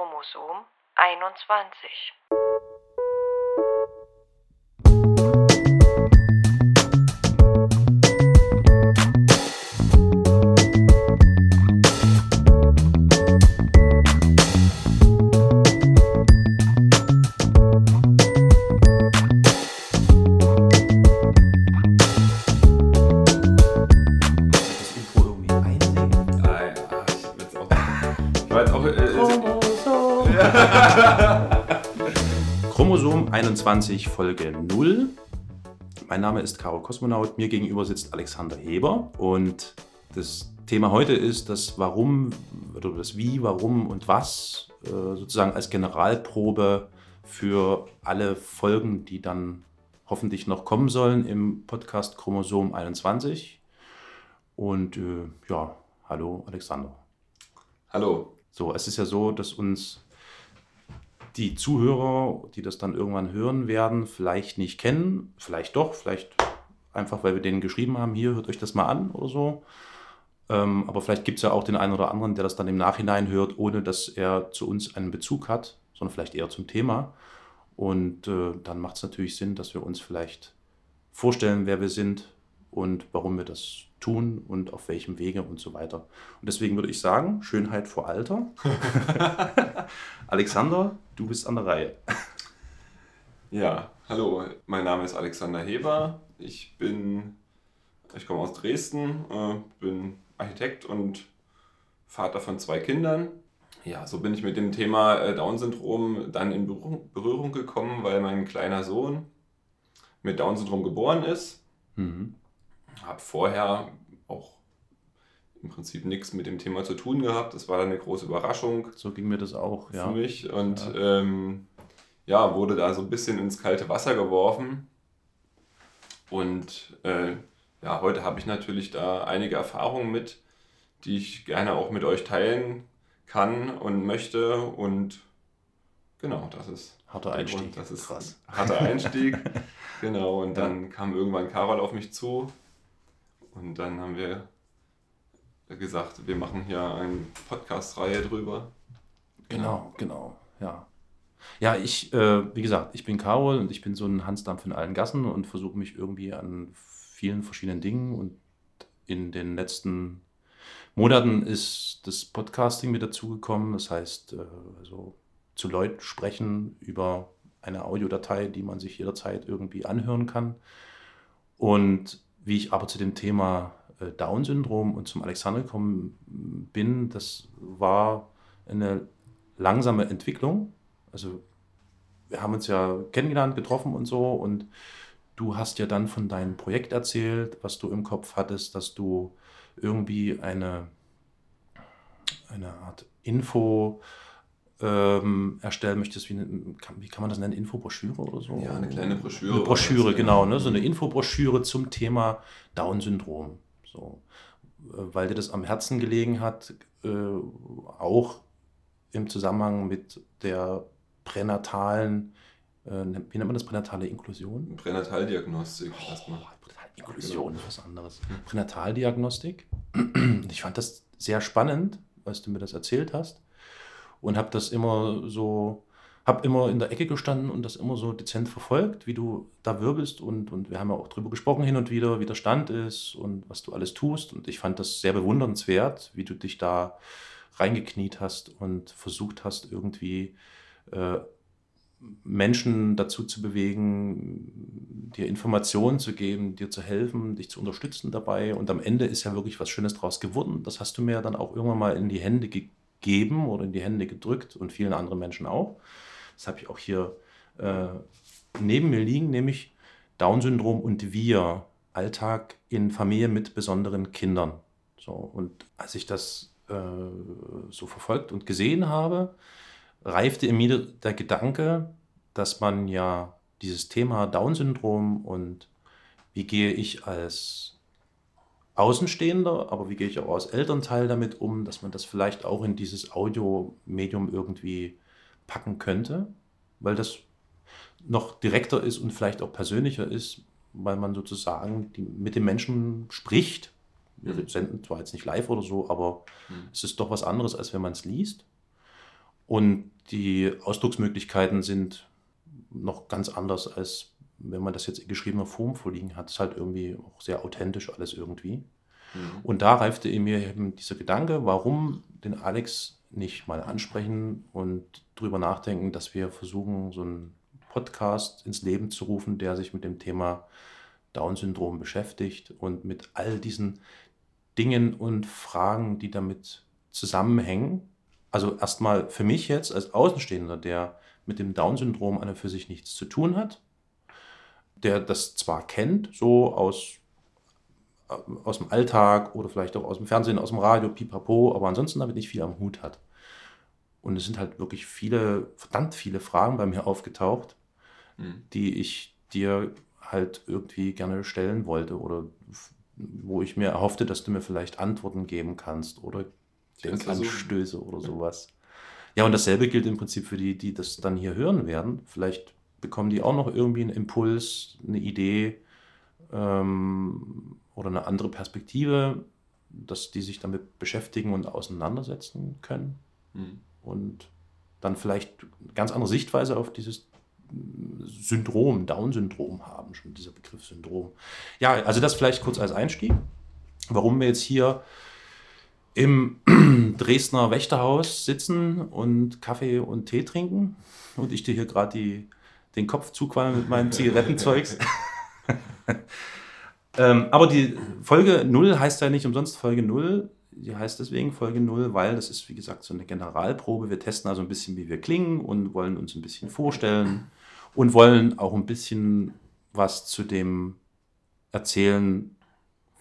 Chromosom 21. 2024 Folge 0. Mein Name ist Caro Kosmonaut, mir gegenüber sitzt Alexander Heber und das Thema heute ist das Warum oder das Wie, Warum und Was äh, sozusagen als Generalprobe für alle Folgen, die dann hoffentlich noch kommen sollen im Podcast Chromosom 21. Und äh, ja, hallo Alexander. Hallo. So, es ist ja so, dass uns die Zuhörer, die das dann irgendwann hören werden, vielleicht nicht kennen, vielleicht doch, vielleicht einfach, weil wir denen geschrieben haben, hier, hört euch das mal an oder so. Ähm, aber vielleicht gibt es ja auch den einen oder anderen, der das dann im Nachhinein hört, ohne dass er zu uns einen Bezug hat, sondern vielleicht eher zum Thema. Und äh, dann macht es natürlich Sinn, dass wir uns vielleicht vorstellen, wer wir sind und warum wir das tun und auf welchem Wege und so weiter. Und deswegen würde ich sagen, Schönheit vor Alter. Alexander, du bist an der Reihe. Ja, hallo. Mein Name ist Alexander Heber. Ich bin. Ich komme aus Dresden, äh, bin Architekt und Vater von zwei Kindern. Ja, so bin ich mit dem Thema äh, Down-Syndrom dann in Berührung, Berührung gekommen, weil mein kleiner Sohn mit Down-Syndrom geboren ist. Mhm. Habe vorher auch im Prinzip nichts mit dem Thema zu tun gehabt. Das war dann eine große Überraschung So ging mir das auch, ja. für mich und ja. Ähm, ja, wurde da so ein bisschen ins kalte Wasser geworfen. Und äh, ja, heute habe ich natürlich da einige Erfahrungen mit, die ich gerne auch mit euch teilen kann und möchte. Und genau, das ist Harter Einstieg. Das ist Krass. harter Einstieg. genau, und dann kam irgendwann Carol auf mich zu. Und dann haben wir gesagt, wir machen hier eine Podcast-Reihe drüber. Genau, genau, ja. Ja, ich, äh, wie gesagt, ich bin Carol und ich bin so ein Hansdampf in allen Gassen und versuche mich irgendwie an vielen verschiedenen Dingen und in den letzten Monaten ist das Podcasting mit dazugekommen. Das heißt, äh, also zu Leuten sprechen über eine Audiodatei, die man sich jederzeit irgendwie anhören kann. Und wie ich aber zu dem Thema äh, Down-Syndrom und zum Alexander gekommen bin, das war eine langsame Entwicklung. Also wir haben uns ja kennengelernt, getroffen und so und du hast ja dann von deinem Projekt erzählt, was du im Kopf hattest, dass du irgendwie eine, eine Art Info ähm, erstellen möchtest, wie, eine- kann, wie kann man das nennen, Infobroschüre oder so? Ja, eine kleine Broschüre. Eine Broschüre, genau, ne? so eine Infobroschüre zum Thema Down-Syndrom. So. Äh, Weil dir das am Herzen gelegen hat, äh, auch im Zusammenhang mit der pränatalen, äh, wie nennt man das, pränatale Inklusion? Pränataldiagnostik erstmal. Inklusion ist was anderes. Pränataldiagnostik. Ich fand das sehr spannend, als du mir das erzählt hast. Und habe das immer so, habe immer in der Ecke gestanden und das immer so dezent verfolgt, wie du da wirbelst. Und, und wir haben ja auch drüber gesprochen hin und wieder, wie der Stand ist und was du alles tust. Und ich fand das sehr bewundernswert, wie du dich da reingekniet hast und versucht hast, irgendwie äh, Menschen dazu zu bewegen, dir Informationen zu geben, dir zu helfen, dich zu unterstützen dabei. Und am Ende ist ja wirklich was Schönes draus geworden. Das hast du mir dann auch irgendwann mal in die Hände gegeben oder in die Hände gedrückt und vielen anderen Menschen auch. Das habe ich auch hier äh, neben mir liegen, nämlich Down-Syndrom und wir, Alltag in Familie mit besonderen Kindern. So, und als ich das äh, so verfolgt und gesehen habe, reifte in mir der Gedanke, dass man ja dieses Thema Down-Syndrom und wie gehe ich als Außenstehender, aber wie gehe ich auch als Elternteil damit um, dass man das vielleicht auch in dieses Audiomedium irgendwie packen könnte, weil das noch direkter ist und vielleicht auch persönlicher ist, weil man sozusagen die, mit den Menschen spricht. Wir senden zwar jetzt nicht live oder so, aber Mhm. es ist doch was anderes, als wenn man es liest. Und die Ausdrucksmöglichkeiten sind noch ganz anders, als wenn man das jetzt in geschriebener Form vorliegen hat. Ist halt irgendwie auch sehr authentisch alles irgendwie. Mhm. Und da reifte in mir eben dieser Gedanke, warum den Alex nicht mal ansprechen und drüber nachdenken, dass wir versuchen, so einen Podcast ins Leben zu rufen, der sich mit dem Thema Down-Syndrom beschäftigt und mit all diesen Dingen und Fragen, die damit zusammenhängen. Also erstmal für mich jetzt als Außenstehender, der mit dem Down-Syndrom an und für sich nichts zu tun hat, der das zwar kennt, so aus, äh, aus dem Alltag oder vielleicht auch aus dem Fernsehen, aus dem Radio, pipapo, aber ansonsten damit nicht viel am Hut hat. Und es sind halt wirklich viele, verdammt viele Fragen bei mir aufgetaucht, mhm. die ich dir halt irgendwie gerne stellen wollte oder wo ich mir erhoffte, dass du mir vielleicht Antworten geben kannst oder Denkanstöße oder sowas. Ja, und dasselbe gilt im Prinzip für die, die das dann hier hören werden. Vielleicht bekommen die auch noch irgendwie einen Impuls, eine Idee ähm, oder eine andere Perspektive, dass die sich damit beschäftigen und auseinandersetzen können. Mhm. Und dann vielleicht eine ganz andere Sichtweise auf dieses Syndrom, Down-Syndrom haben, schon dieser Begriff Syndrom. Ja, also das vielleicht kurz als Einstieg. Warum wir jetzt hier im Dresdner Wächterhaus sitzen und Kaffee und Tee trinken und ich dir hier gerade den Kopf zuqualme mit meinem Zigarettenzeugs. ähm, aber die Folge 0 heißt ja nicht umsonst Folge 0. Die heißt deswegen Folge 0, weil das ist, wie gesagt, so eine Generalprobe. Wir testen also ein bisschen, wie wir klingen und wollen uns ein bisschen vorstellen und wollen auch ein bisschen was zu dem erzählen,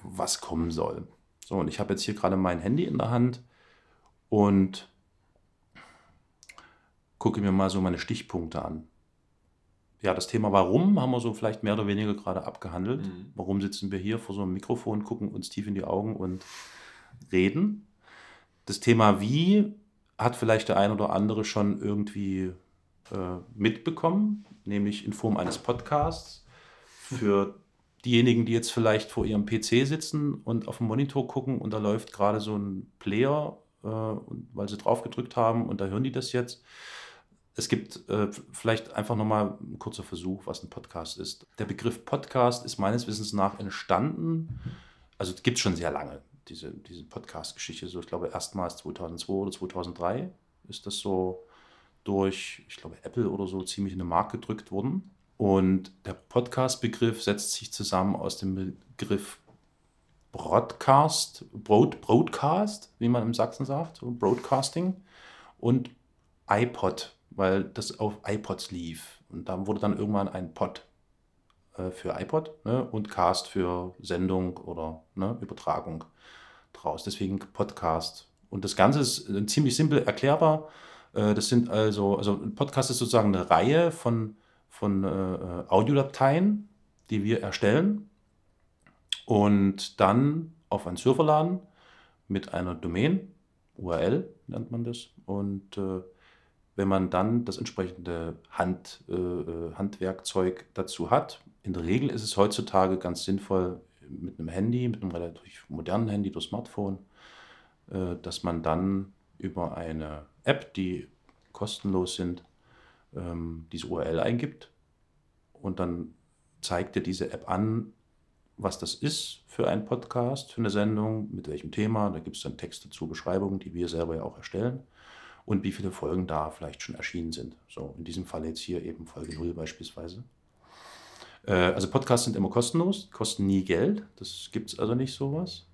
was kommen soll. So, und ich habe jetzt hier gerade mein Handy in der Hand und gucke mir mal so meine Stichpunkte an. Ja, das Thema Warum haben wir so vielleicht mehr oder weniger gerade abgehandelt. Mhm. Warum sitzen wir hier vor so einem Mikrofon, gucken uns tief in die Augen und reden? Das Thema Wie hat vielleicht der ein oder andere schon irgendwie äh, mitbekommen, nämlich in Form eines Podcasts. Für diejenigen, die jetzt vielleicht vor ihrem PC sitzen und auf dem Monitor gucken und da läuft gerade so ein Player, äh, weil sie drauf gedrückt haben und da hören die das jetzt. Es gibt äh, vielleicht einfach nochmal ein kurzer Versuch, was ein Podcast ist. Der Begriff Podcast ist meines Wissens nach entstanden, also gibt es schon sehr lange, diese, diese Podcast-Geschichte. So, ich glaube, erstmals 2002 oder 2003 ist das so durch, ich glaube, Apple oder so ziemlich in den Markt gedrückt worden. Und der Podcast-Begriff setzt sich zusammen aus dem Begriff Broadcast, Broad, Broadcast, wie man im Sachsen sagt, so Broadcasting, und iPod, weil das auf iPods lief. Und da wurde dann irgendwann ein Pod äh, für iPod ne, und Cast für Sendung oder ne, Übertragung draus. Deswegen Podcast. Und das Ganze ist äh, ziemlich simpel erklärbar. Äh, das sind also, also ein Podcast ist sozusagen eine Reihe von von äh, Audiodateien, die wir erstellen und dann auf einen Server laden mit einer Domain, URL nennt man das. Und wenn man dann das entsprechende Hand, äh, äh, Handwerkzeug dazu hat, in der Regel ist es heutzutage ganz sinnvoll mit einem Handy, mit einem relativ modernen Handy, durch Smartphone, äh, dass man dann über eine App, die kostenlos sind, ähm, diese URL eingibt und dann zeigt dir diese App an, was das ist für ein Podcast, für eine Sendung, mit welchem Thema. Da gibt es dann Text dazu, Beschreibungen, die wir selber ja auch erstellen und wie viele Folgen da vielleicht schon erschienen sind. So, in diesem Fall jetzt hier eben Folge 0 beispielsweise. Äh, also Podcasts sind immer kostenlos, kosten nie Geld, das gibt es also nicht sowas.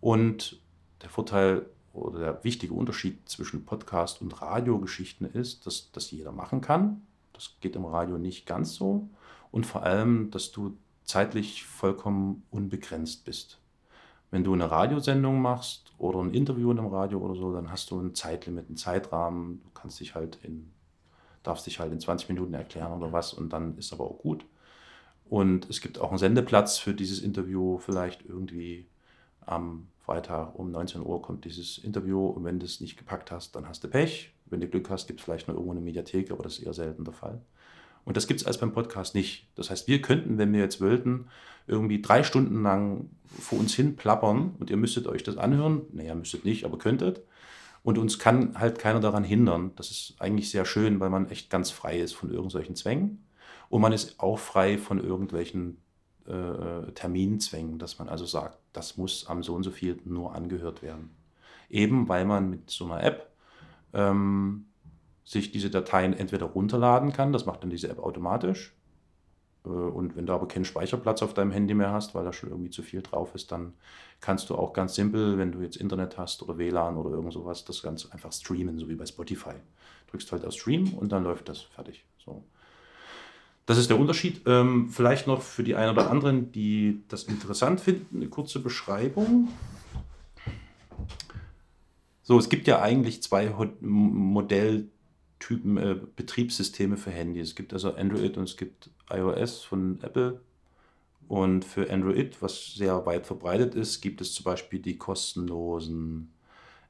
Und der Vorteil oder der wichtige Unterschied zwischen Podcast und Radiogeschichten ist, dass das jeder machen kann. Das geht im Radio nicht ganz so. Und vor allem, dass du zeitlich vollkommen unbegrenzt bist. Wenn du eine Radiosendung machst oder ein Interview in einem Radio oder so, dann hast du ein Zeitlimit, einen Zeitrahmen. Du kannst dich halt in, darfst dich halt in 20 Minuten erklären oder was und dann ist aber auch gut. Und es gibt auch einen Sendeplatz für dieses Interview, vielleicht irgendwie am Freitag um 19 Uhr kommt dieses Interview und wenn du es nicht gepackt hast, dann hast du Pech. Wenn du Glück hast, gibt es vielleicht noch irgendwo eine Mediathek, aber das ist eher selten der Fall. Und das gibt es als beim Podcast nicht. Das heißt, wir könnten, wenn wir jetzt wollten, irgendwie drei Stunden lang vor uns hin plappern und ihr müsstet euch das anhören. Naja, müsstet nicht, aber könntet. Und uns kann halt keiner daran hindern. Das ist eigentlich sehr schön, weil man echt ganz frei ist von irgendwelchen Zwängen. Und man ist auch frei von irgendwelchen äh, Terminzwängen, dass man also sagt, das muss am so und so viel nur angehört werden. Eben weil man mit so einer App ähm, sich diese Dateien entweder runterladen kann, das macht dann diese App automatisch. Äh, und wenn du aber keinen Speicherplatz auf deinem Handy mehr hast, weil da schon irgendwie zu viel drauf ist, dann kannst du auch ganz simpel, wenn du jetzt Internet hast oder WLAN oder irgend sowas, das Ganze einfach streamen, so wie bei Spotify. Drückst halt auf Stream und dann läuft das fertig. So. Das ist der Unterschied. Ähm, vielleicht noch für die einen oder anderen, die das interessant finden, eine kurze Beschreibung. So, es gibt ja eigentlich zwei Modelltypen äh, Betriebssysteme für Handy. Es gibt also Android und es gibt iOS von Apple. Und für Android, was sehr weit verbreitet ist, gibt es zum Beispiel die kostenlosen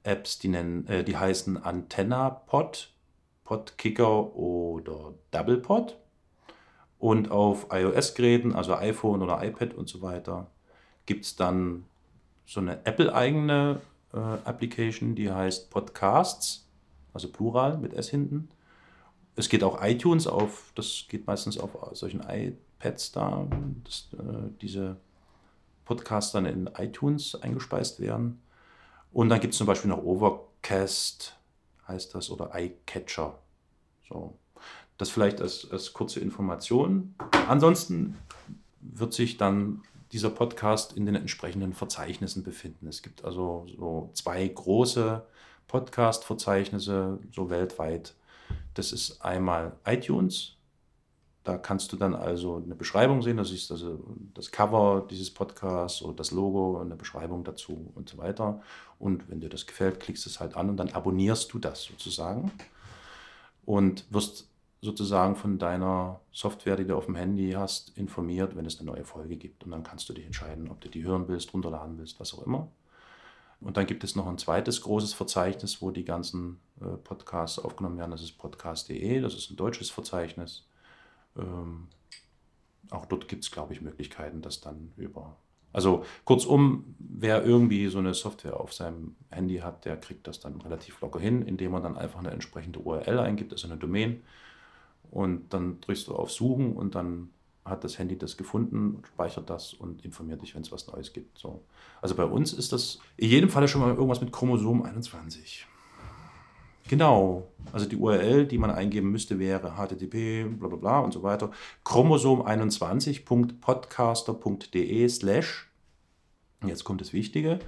Apps, die, nennen, äh, die heißen Antenna Pod, Podkicker oder DoublePod. Und auf iOS-Geräten, also iPhone oder iPad und so weiter, gibt es dann so eine Apple-eigene äh, Application, die heißt Podcasts, also Plural mit S hinten. Es geht auch iTunes auf, das geht meistens auf solchen iPads da, dass äh, diese Podcasts dann in iTunes eingespeist werden. Und dann gibt es zum Beispiel noch Overcast, heißt das, oder iCatcher. So. Das vielleicht als, als kurze Information. Ansonsten wird sich dann dieser Podcast in den entsprechenden Verzeichnissen befinden. Es gibt also so zwei große Podcast-Verzeichnisse, so weltweit. Das ist einmal iTunes. Da kannst du dann also eine Beschreibung sehen. Da siehst du also das Cover dieses Podcasts oder das Logo, eine Beschreibung dazu und so weiter. Und wenn dir das gefällt, klickst du es halt an und dann abonnierst du das sozusagen und wirst sozusagen von deiner Software, die du auf dem Handy hast, informiert, wenn es eine neue Folge gibt. Und dann kannst du dich entscheiden, ob du die hören willst, runterladen willst, was auch immer. Und dann gibt es noch ein zweites großes Verzeichnis, wo die ganzen äh, Podcasts aufgenommen werden. Das ist podcast.de, das ist ein deutsches Verzeichnis. Ähm, auch dort gibt es, glaube ich, Möglichkeiten, das dann über. Also kurzum, wer irgendwie so eine Software auf seinem Handy hat, der kriegt das dann relativ locker hin, indem man dann einfach eine entsprechende URL eingibt, also eine Domain und dann drückst du auf Suchen und dann hat das Handy das gefunden, speichert das und informiert dich, wenn es was Neues gibt. So. Also bei uns ist das in jedem Fall schon mal irgendwas mit Chromosom 21. Genau, also die URL, die man eingeben müsste, wäre http bla bla bla und so weiter. chromosom21.podcaster.de slash, jetzt kommt das Wichtige,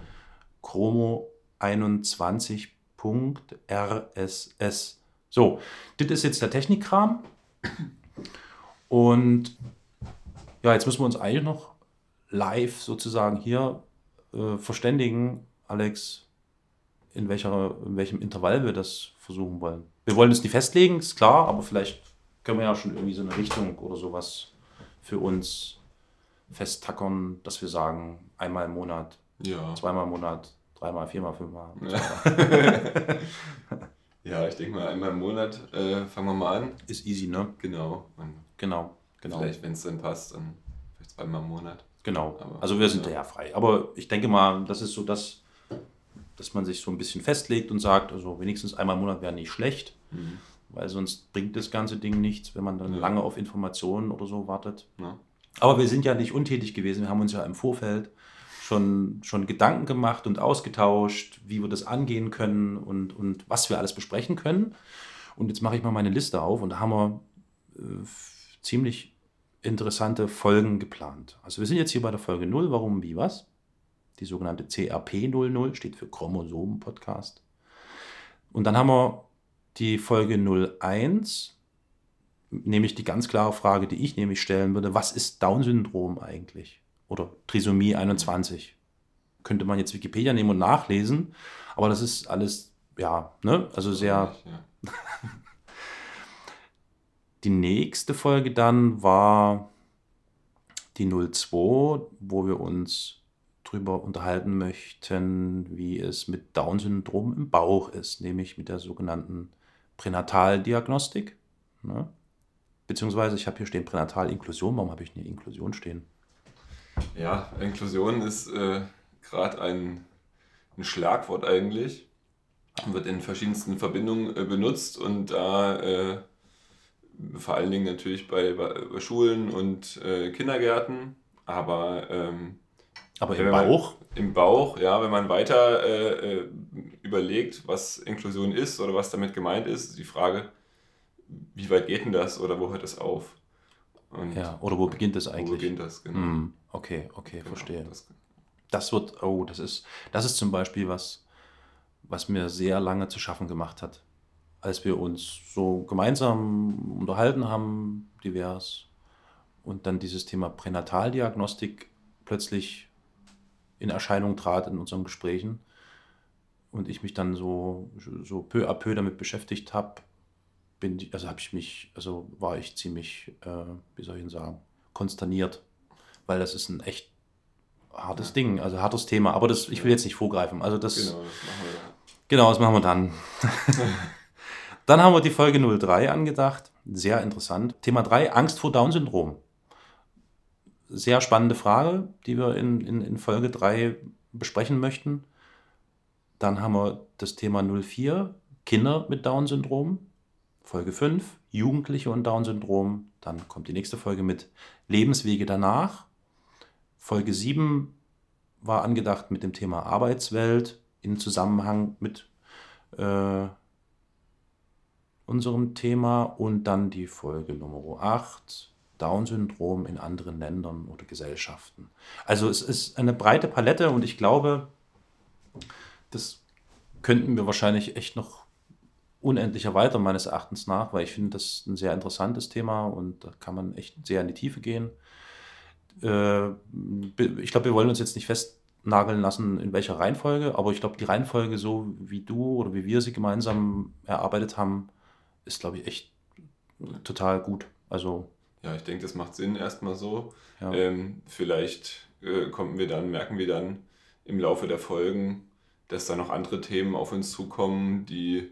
chromo21.rss. So, das ist jetzt der Technikkram. Und ja, jetzt müssen wir uns eigentlich noch live sozusagen hier äh, verständigen, Alex, in, welcher, in welchem Intervall wir das versuchen wollen. Wir wollen es nicht festlegen, ist klar, aber vielleicht können wir ja schon irgendwie so eine Richtung oder sowas für uns festtackern, dass wir sagen, einmal im Monat, ja. zweimal im Monat, dreimal, viermal, fünfmal. Ja. Ja, ich denke mal, einmal im Monat äh, fangen wir mal an. Ist easy, ne? Genau. Genau, genau. Vielleicht, wenn es dann passt, dann vielleicht zweimal im Monat. Genau. Aber, also wir sind ja. ja frei. Aber ich denke mal, das ist so das, dass man sich so ein bisschen festlegt und sagt, also wenigstens einmal im Monat wäre nicht schlecht, mhm. weil sonst bringt das ganze Ding nichts, wenn man dann ja. lange auf Informationen oder so wartet. Ja. Aber wir sind ja nicht untätig gewesen. Wir haben uns ja im Vorfeld schon, schon Gedanken gemacht und ausgetauscht, wie wir das angehen können und, und was wir alles besprechen können. Und jetzt mache ich mal meine Liste auf und da haben wir äh, ziemlich interessante Folgen geplant. Also wir sind jetzt hier bei der Folge 0, warum, wie, was. Die sogenannte CRP 00 steht für Chromosomen-Podcast. Und dann haben wir die Folge 01, nämlich die ganz klare Frage, die ich nämlich stellen würde, was ist Down-Syndrom eigentlich? oder Trisomie 21. Könnte man jetzt Wikipedia nehmen und nachlesen, aber das ist alles, ja, ne, also sehr. Ja. die nächste Folge dann war die 02, wo wir uns darüber unterhalten möchten, wie es mit Down-Syndrom im Bauch ist, nämlich mit der sogenannten Pränataldiagnostik. Ne? Beziehungsweise, ich habe hier stehen Pränatalinklusion. Warum habe ich eine Inklusion stehen? Ja, Inklusion ist äh, gerade ein, ein Schlagwort eigentlich. wird in verschiedensten Verbindungen äh, benutzt und da äh, vor allen Dingen natürlich bei, bei Schulen und äh, Kindergärten, aber ähm, Aber im wenn man- Bauch? Im Bauch, ja, wenn man weiter äh, äh, überlegt, was Inklusion ist oder was damit gemeint ist, ist die Frage, wie weit geht denn das oder wo hört es auf? Und Ja, oder wo beginnt wo eigentlich? beginnt das? Genau. Hm, okay, okay, Genau, verstehe. Das, Das wird, oh, das ist, das ist zum Beispiel was, was mir sehr lange zu schaffen gemacht hat. Als wir uns so gemeinsam unterhalten haben, divers, und dann dieses Thema Pränataldiagnostik plötzlich in Erscheinung trat in unseren Gesprächen und ich mich dann so, so peu à peu damit beschäftigt habe, bin, also habe ich mich, also war ich ziemlich, äh, wie soll ich denn sagen, konsterniert, weil das ist ein echt hartes Ja. Ding, also hartes Thema, aber das, ich will jetzt nicht vorgreifen. Also das, genau, das machen wir da. Genau, das machen wir dann. dann haben wir die Folge 03 angedacht. Sehr interessant. Thema 3, Angst vor Down-Syndrom. Sehr spannende Frage, die wir in, in, in Folge 3 besprechen möchten. Dann haben wir das Thema 04, Kinder mit Down-Syndrom. Folge 5, Jugendliche und Down-Syndrom. Dann kommt die nächste Folge mit Lebenswege danach. Folge 7 war angedacht mit dem Thema Arbeitswelt in Zusammenhang mit äh, unserem Thema und dann die Folge Nummer 8, Down-Syndrom in anderen Ländern oder Gesellschaften. Also es ist eine breite Palette und ich glaube, das könnten wir wahrscheinlich echt noch unendlich erweitern, meines Erachtens nach, weil ich finde, das ist ein sehr interessantes Thema und da kann man echt sehr in die Tiefe gehen. Äh, ich glaube, wir wollen uns jetzt nicht festnageln lassen, in welcher Reihenfolge, aber ich glaube, die Reihenfolge, so wie du oder wie wir sie gemeinsam erarbeitet haben, ist, glaube ich, echt total gut. Also, Ja, ich denke, das macht Sinn erstmal so. ja. Ähm, vielleicht äh, kommen wir dann, merken wir dann im Laufe der Folgen, dass da noch andere Themen auf uns zukommen, die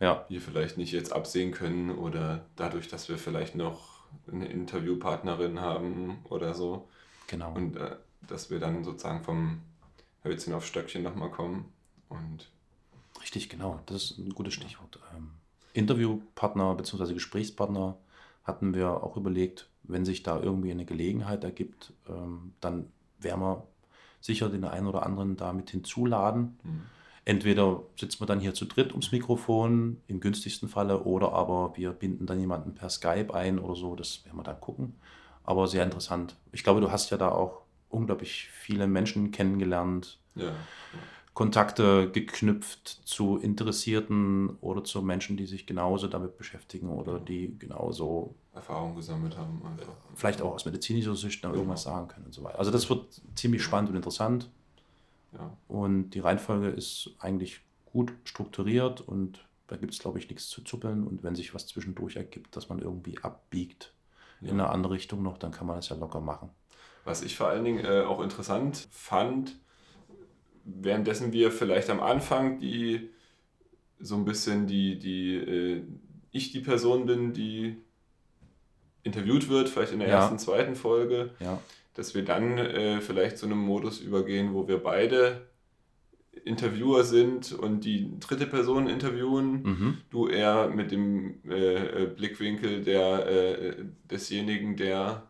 ja. wir vielleicht nicht jetzt absehen können oder dadurch, dass wir vielleicht noch eine Interviewpartnerin haben oder so genau. und äh, dass wir dann sozusagen vom Hölzchen auf Stöckchen nochmal kommen und Richtig, genau. Das ist ein gutes Stichwort. Ähm, Interviewpartner bzw. Gesprächspartner hatten wir auch überlegt, wenn sich da irgendwie eine Gelegenheit ergibt, ähm, dann werden wir sicher den einen oder anderen da mit hinzuladen. hm, Entweder sitzen wir dann hier zu dritt ums Mikrofon, im günstigsten Falle, oder aber wir binden dann jemanden per Skype ein oder so. Das werden wir dann gucken. Aber sehr interessant. Ich glaube, du hast ja da auch unglaublich viele Menschen kennengelernt, ja, Kontakte geknüpft zu Interessierten oder zu Menschen, die sich genauso damit beschäftigen oder die genauso Erfahrung gesammelt haben. Einfach. vielleicht auch aus medizinischer Sicht noch Genau. irgendwas sagen können und so weiter. Also das wird ziemlich spannend und interessant Ja. und die Reihenfolge ist eigentlich gut strukturiert und da gibt es, glaube ich, nichts zu zuppeln und wenn sich was zwischendurch ergibt, dass man irgendwie abbiegt in eine andere Richtung noch, dann kann man das ja locker machen. Was ich vor allen Dingen äh, auch interessant fand, währenddessen wir vielleicht am Anfang die so ein bisschen die, die äh, ich die Person bin, die interviewt wird, vielleicht in der Ja. ersten, zweiten Folge, Ja, dass wir dann äh, vielleicht zu einem Modus übergehen, wo wir beide Interviewer sind und die dritte Person interviewen. mhm. Du eher mit dem äh, äh, Blickwinkel der, äh, desjenigen, der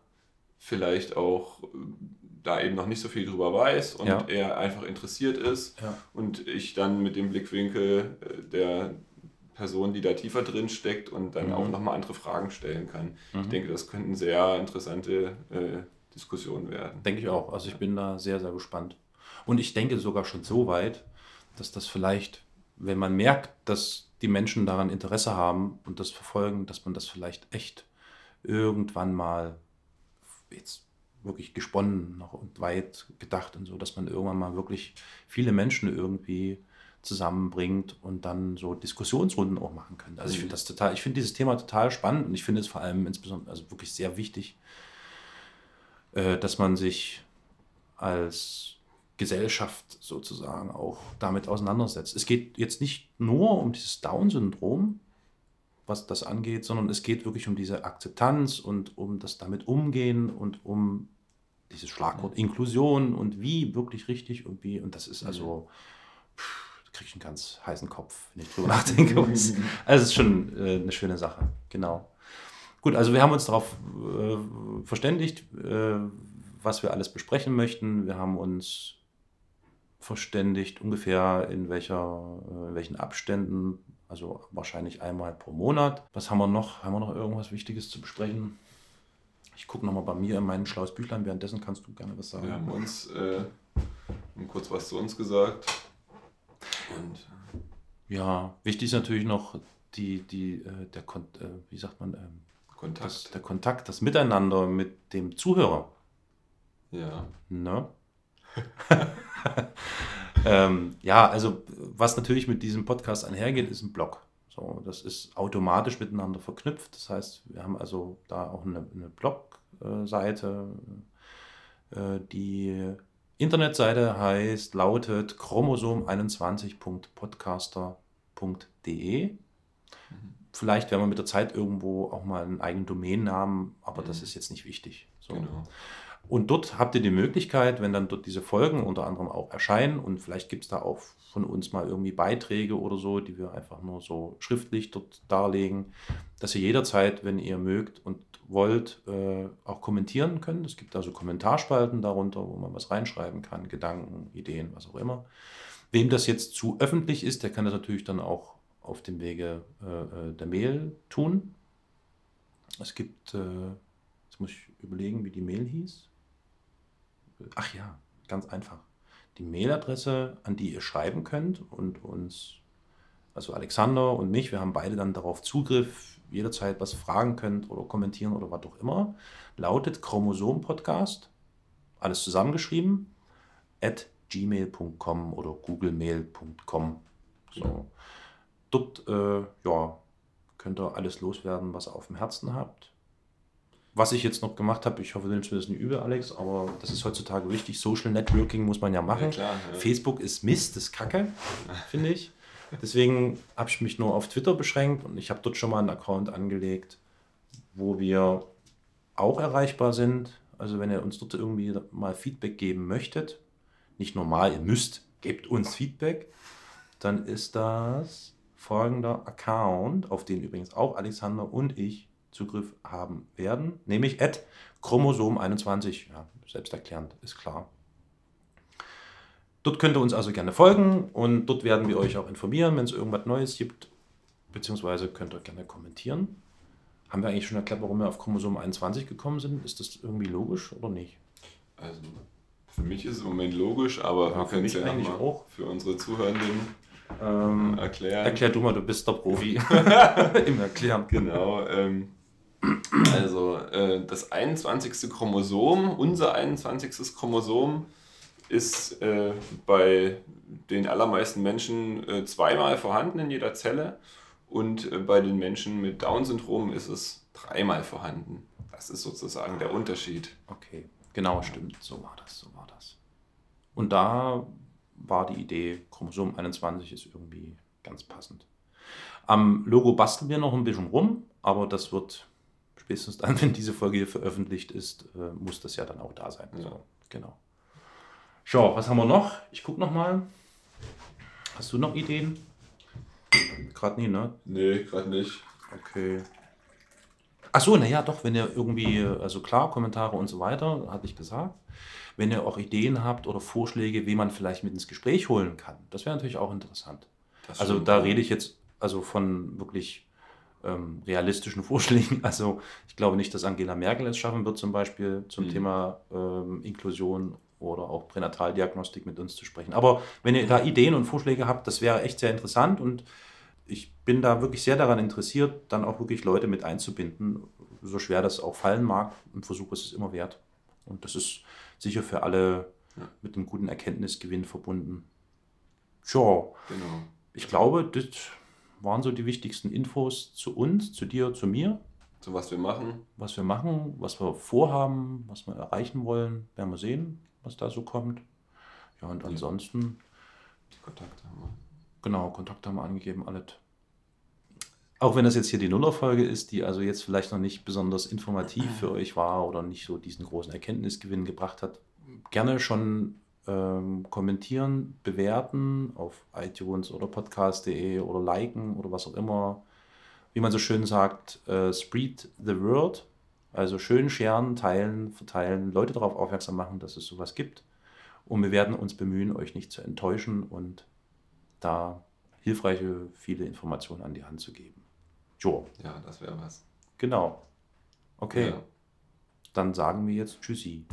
vielleicht auch da eben noch nicht so viel drüber weiß und Ja. er einfach interessiert ist. ja. Und ich dann mit dem Blickwinkel äh, der Person, die da tiefer drin steckt und dann Mhm. auch nochmal andere Fragen stellen kann. Ich Mhm. denke, das könnten sehr interessante äh, Diskussionen werden. Denke ich auch. Also ich bin da sehr, sehr gespannt. Und ich denke sogar schon so weit, dass das vielleicht, wenn man merkt, dass die Menschen daran Interesse haben und das verfolgen, dass man das vielleicht echt irgendwann mal jetzt wirklich gesponnen noch und weit gedacht und so, dass man irgendwann mal wirklich viele Menschen irgendwie zusammenbringt und dann so Diskussionsrunden auch machen könnte. Also ich finde das total, ich finde dieses Thema total spannend und ich finde es vor allem insbesondere, also wirklich sehr wichtig, äh, dass man sich als Gesellschaft sozusagen auch damit auseinandersetzt. Es geht jetzt nicht nur um dieses Down-Syndrom, was das angeht, sondern es geht wirklich um diese Akzeptanz und um das damit umgehen und um dieses Schlagwort Inklusion und wie wirklich richtig und wie. Und das ist also, pff, kriege ich einen ganz heißen Kopf, wenn ich drüber nachdenke. also es ist schon äh, eine schöne Sache, genau. Gut, also wir haben uns darauf äh, verständigt, äh, was wir alles besprechen möchten. Wir haben uns verständigt, ungefähr in, welcher, äh, in welchen Abständen, also wahrscheinlich einmal pro Monat. Was haben wir noch? Haben wir noch irgendwas Wichtiges zu besprechen? Ich gucke nochmal bei mir in mein schlaues Büchlein, währenddessen kannst du gerne was sagen. Wir haben uns äh, kurz was zu uns gesagt. Und, äh, ja, wichtig ist natürlich noch die, die, äh, der Kon äh, wie sagt man, ähm, Kontakt. Das, der Kontakt, das Miteinander mit dem Zuhörer. Ja. Ne? ähm, ja, also was natürlich mit diesem Podcast einhergeht, ist ein Blog. So, das ist automatisch miteinander verknüpft. Das heißt, wir haben also da auch eine, eine Blogseite. Äh, die Internetseite heißt, lautet chromosom21.podcaster.de. Vielleicht werden wir mit der Zeit irgendwo auch mal einen eigenen Domainnamen, aber mhm. das ist jetzt nicht wichtig. So. Genau. Und dort habt ihr die Möglichkeit, wenn dann dort diese Folgen unter anderem auch erscheinen und vielleicht gibt es da auch von uns mal irgendwie Beiträge oder so, die wir einfach nur so schriftlich dort darlegen, dass ihr jederzeit, wenn ihr mögt und wollt, äh, auch kommentieren könnt. Es gibt also Kommentarspalten darunter, wo man was reinschreiben kann, Gedanken, Ideen, was auch immer. Wem das jetzt zu öffentlich ist, der kann das natürlich dann auch auf dem Wege äh, äh, der Mail tun. Es gibt, äh, jetzt muss ich überlegen, wie die Mail hieß. Ach ja, ganz einfach. Die Mailadresse, an die ihr schreiben könnt und uns, also Alexander und mich, wir haben beide dann darauf Zugriff, jederzeit was fragen könnt oder kommentieren oder was auch immer, lautet Chromosom-Podcast, alles zusammengeschrieben, at gmail.com oder googlemail.com. So. Dort äh, ja, könnt ihr alles loswerden, was ihr auf dem Herzen habt. Was ich jetzt noch gemacht habe, ich hoffe, du nimmst mir das nicht übel, Alex, aber das ist heutzutage wichtig. Social Networking muss man ja machen. Ja, klar, ja. Facebook ist Mist, ist Kacke, finde ich. Deswegen habe ich mich nur auf Twitter beschränkt und ich habe dort schon mal einen Account angelegt, wo wir auch erreichbar sind. Also wenn ihr uns dort irgendwie mal Feedback geben möchtet, nicht normal, ihr müsst, gebt uns Feedback, dann ist das folgender Account, auf den übrigens auch Alexander und ich Zugriff haben werden, nämlich at Chromosom21. Ja, selbsterklärend, ist klar. Dort könnt ihr uns also gerne folgen und dort werden wir euch auch informieren, wenn es irgendwas Neues gibt, beziehungsweise könnt ihr gerne kommentieren. Haben wir eigentlich schon erklärt, warum wir auf Chromosom 21 gekommen sind? Ist das irgendwie logisch oder nicht? Also für mich ist es im Moment logisch, aber ja, wir können es ja eigentlich auch für unsere Zuhörenden ähm, erklären. Erklär du mal, du bist der Profi im Erklären. Genau. Ähm, also äh, das 21. Chromosom, unser 21. Chromosom, ist äh, bei den allermeisten Menschen äh, zweimal vorhanden in jeder Zelle und äh, bei den Menschen mit Down-Syndrom ist es dreimal vorhanden. Das ist sozusagen der Unterschied. Okay, genau, stimmt. So war das, so war das. Und da war die Idee, Chromosom 21 ist irgendwie ganz passend. Am Logo basteln wir noch ein bisschen rum, aber das wird spätestens dann, wenn diese Folge hier veröffentlicht ist, äh, muss das ja dann auch da sein. Ja. So, genau. Schau, was haben wir noch? Ich gucke noch mal. Hast du noch Ideen? Gerade nie, ne? Nee, gerade nicht. Okay. Achso, naja, doch, wenn ihr irgendwie, also klar, Kommentare und so weiter, hatte ich gesagt. Wenn ihr auch Ideen habt oder Vorschläge, wie man vielleicht mit ins Gespräch holen kann, das wäre natürlich auch interessant. Das also da rede ich jetzt also von wirklich ähm, realistischen Vorschlägen. Also ich glaube nicht, dass Angela Merkel es schaffen wird, zum Beispiel zum mhm. Thema ähm, Inklusion oder auch Pränataldiagnostik mit uns zu sprechen. Aber wenn ihr da Ideen und Vorschläge habt, das wäre echt sehr interessant und ich bin da wirklich sehr daran interessiert, dann auch wirklich Leute mit einzubinden, so schwer das auch fallen mag. Ein Versuch ist es immer wert. Und das ist sicher für alle ja. mit einem guten Erkenntnisgewinn verbunden. Tja, genau. ich glaube, das waren so die wichtigsten Infos zu uns, zu dir, zu mir. Zu was wir machen. Was wir machen, was wir vorhaben, was wir erreichen wollen. Werden wir sehen, was da so kommt. Ja, und ansonsten. Die Kontakte haben wir. Genau, Kontakte haben wir angegeben, alles. Auch wenn das jetzt hier die Nullerfolge ist, die also jetzt vielleicht noch nicht besonders informativ für euch war oder nicht so diesen großen Erkenntnisgewinn gebracht hat, gerne schon ähm, kommentieren, bewerten auf iTunes oder podcast.de oder liken oder was auch immer. Wie man so schön sagt, äh, spread the word. Also schön scheren, teilen, verteilen, Leute darauf aufmerksam machen, dass es sowas gibt. Und wir werden uns bemühen, euch nicht zu enttäuschen und da hilfreiche, viele Informationen an die Hand zu geben. Jo. Ja, das wäre was. Genau. Okay. Ja. Dann sagen wir jetzt Tschüssi.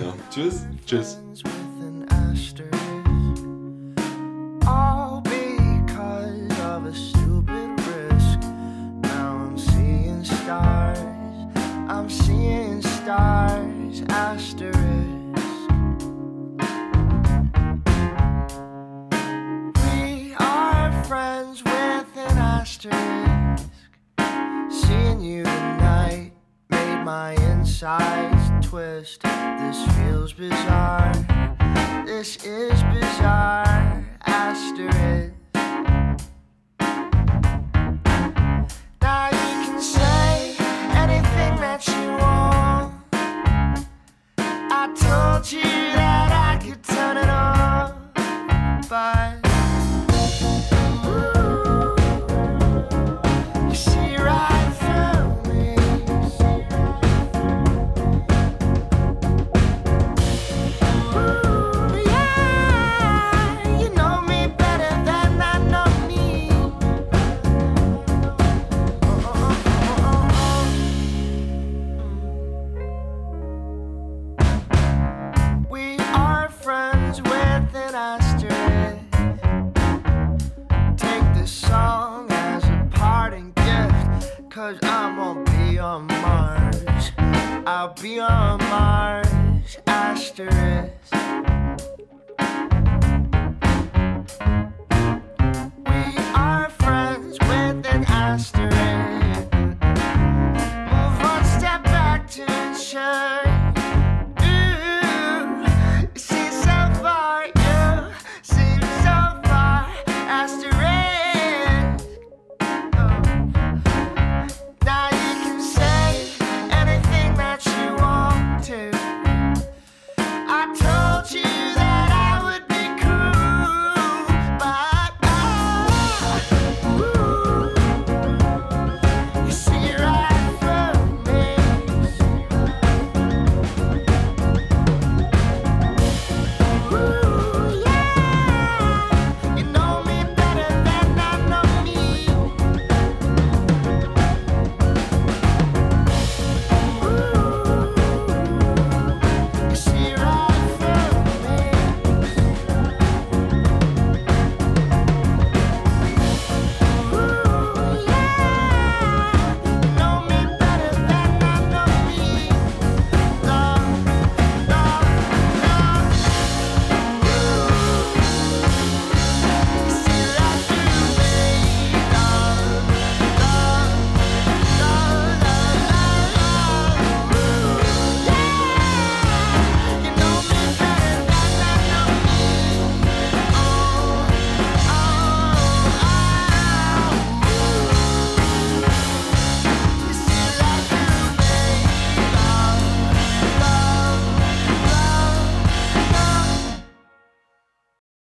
Ja. Tschüss. Tschüss. with an asterisk. All because of a stupid risk. Now I'm seeing stars. I'm seeing stars. Asterisk. We are friends with an asterisk. Seeing you tonight made my insides twist. This feels bizarre. This is bizarre. Asterisk.